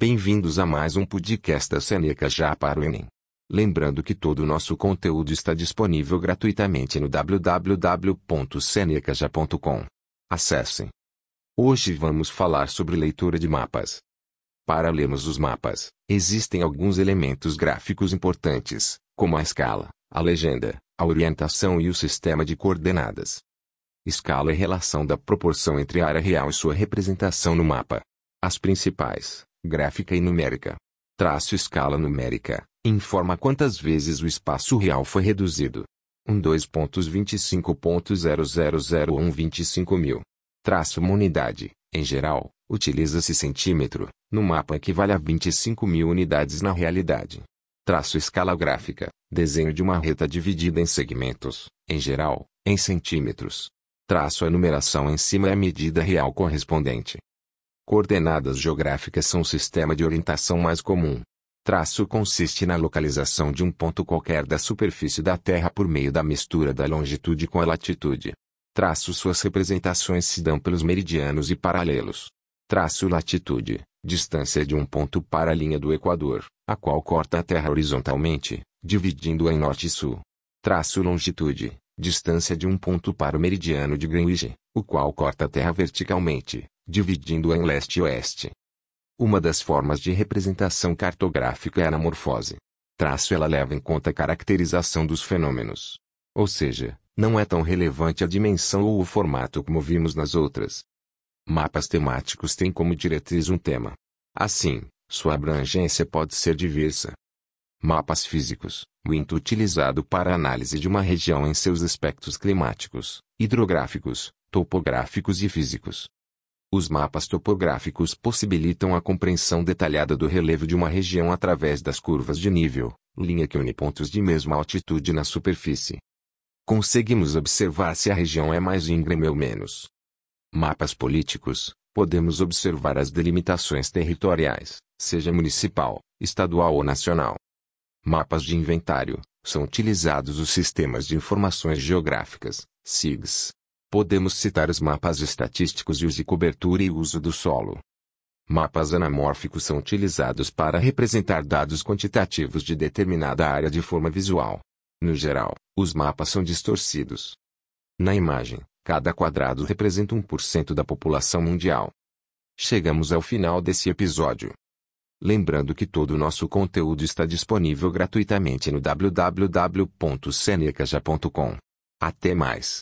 Bem-vindos a mais um podcast da Seneca já para o Enem. Lembrando que todo o nosso conteúdo está disponível gratuitamente no www.senecaja.com. Acessem. Hoje vamos falar sobre leitura de mapas. Para lermos os mapas, existem alguns elementos gráficos importantes, como a escala, a legenda, a orientação e o sistema de coordenadas. Escala é relação da proporção entre a área real e sua representação no mapa. As principais, gráfica e numérica. Traço escala numérica, informa quantas vezes o espaço real foi reduzido. 12.25.000125 mil. Traço uma unidade, em geral, utiliza-se centímetro, no mapa equivale a 25 mil unidades na realidade. Traço escala gráfica, desenho de uma reta dividida em segmentos, em geral, em centímetros. Traço a numeração em cima é a medida real correspondente. Coordenadas geográficas são o sistema de orientação mais comum. Traço consiste na localização de um ponto qualquer da superfície da Terra por meio da mistura da longitude com a latitude. Traço suas representações se dão pelos meridianos e paralelos. Traço latitude, distância de um ponto para a linha do Equador, a qual corta a Terra horizontalmente, dividindo-a em norte e sul. Traço longitude, distância de um ponto para o meridiano de Greenwich, o qual corta a Terra verticalmente, dividindo-a em leste e oeste. Uma das formas de representação cartográfica é a anamorfose. Traço ela leva em conta a caracterização dos fenômenos. Ou seja, não é tão relevante a dimensão ou o formato como vimos nas outras. Mapas temáticos têm como diretriz um tema. Assim, sua abrangência pode ser diversa. Mapas físicos, muito utilizado para análise de uma região em seus aspectos climáticos, hidrográficos, topográficos e físicos. Os mapas topográficos possibilitam a compreensão detalhada do relevo de uma região através das curvas de nível, linha que une pontos de mesma altitude na superfície. Conseguimos observar se a região é mais íngreme ou menos. Mapas políticos, podemos observar as delimitações territoriais, seja municipal, estadual ou nacional. Mapas de inventário, são utilizados os sistemas de informações geográficas, SIGs, Podemos citar os mapas estatísticos e os de cobertura e uso do solo. Mapas anamórficos são utilizados para representar dados quantitativos de determinada área de forma visual. No geral, os mapas são distorcidos. Na imagem, cada quadrado representa 1% da população mundial. Chegamos ao final desse episódio. Lembrando que todo o nosso conteúdo está disponível gratuitamente no www.senecaja.com. Até mais.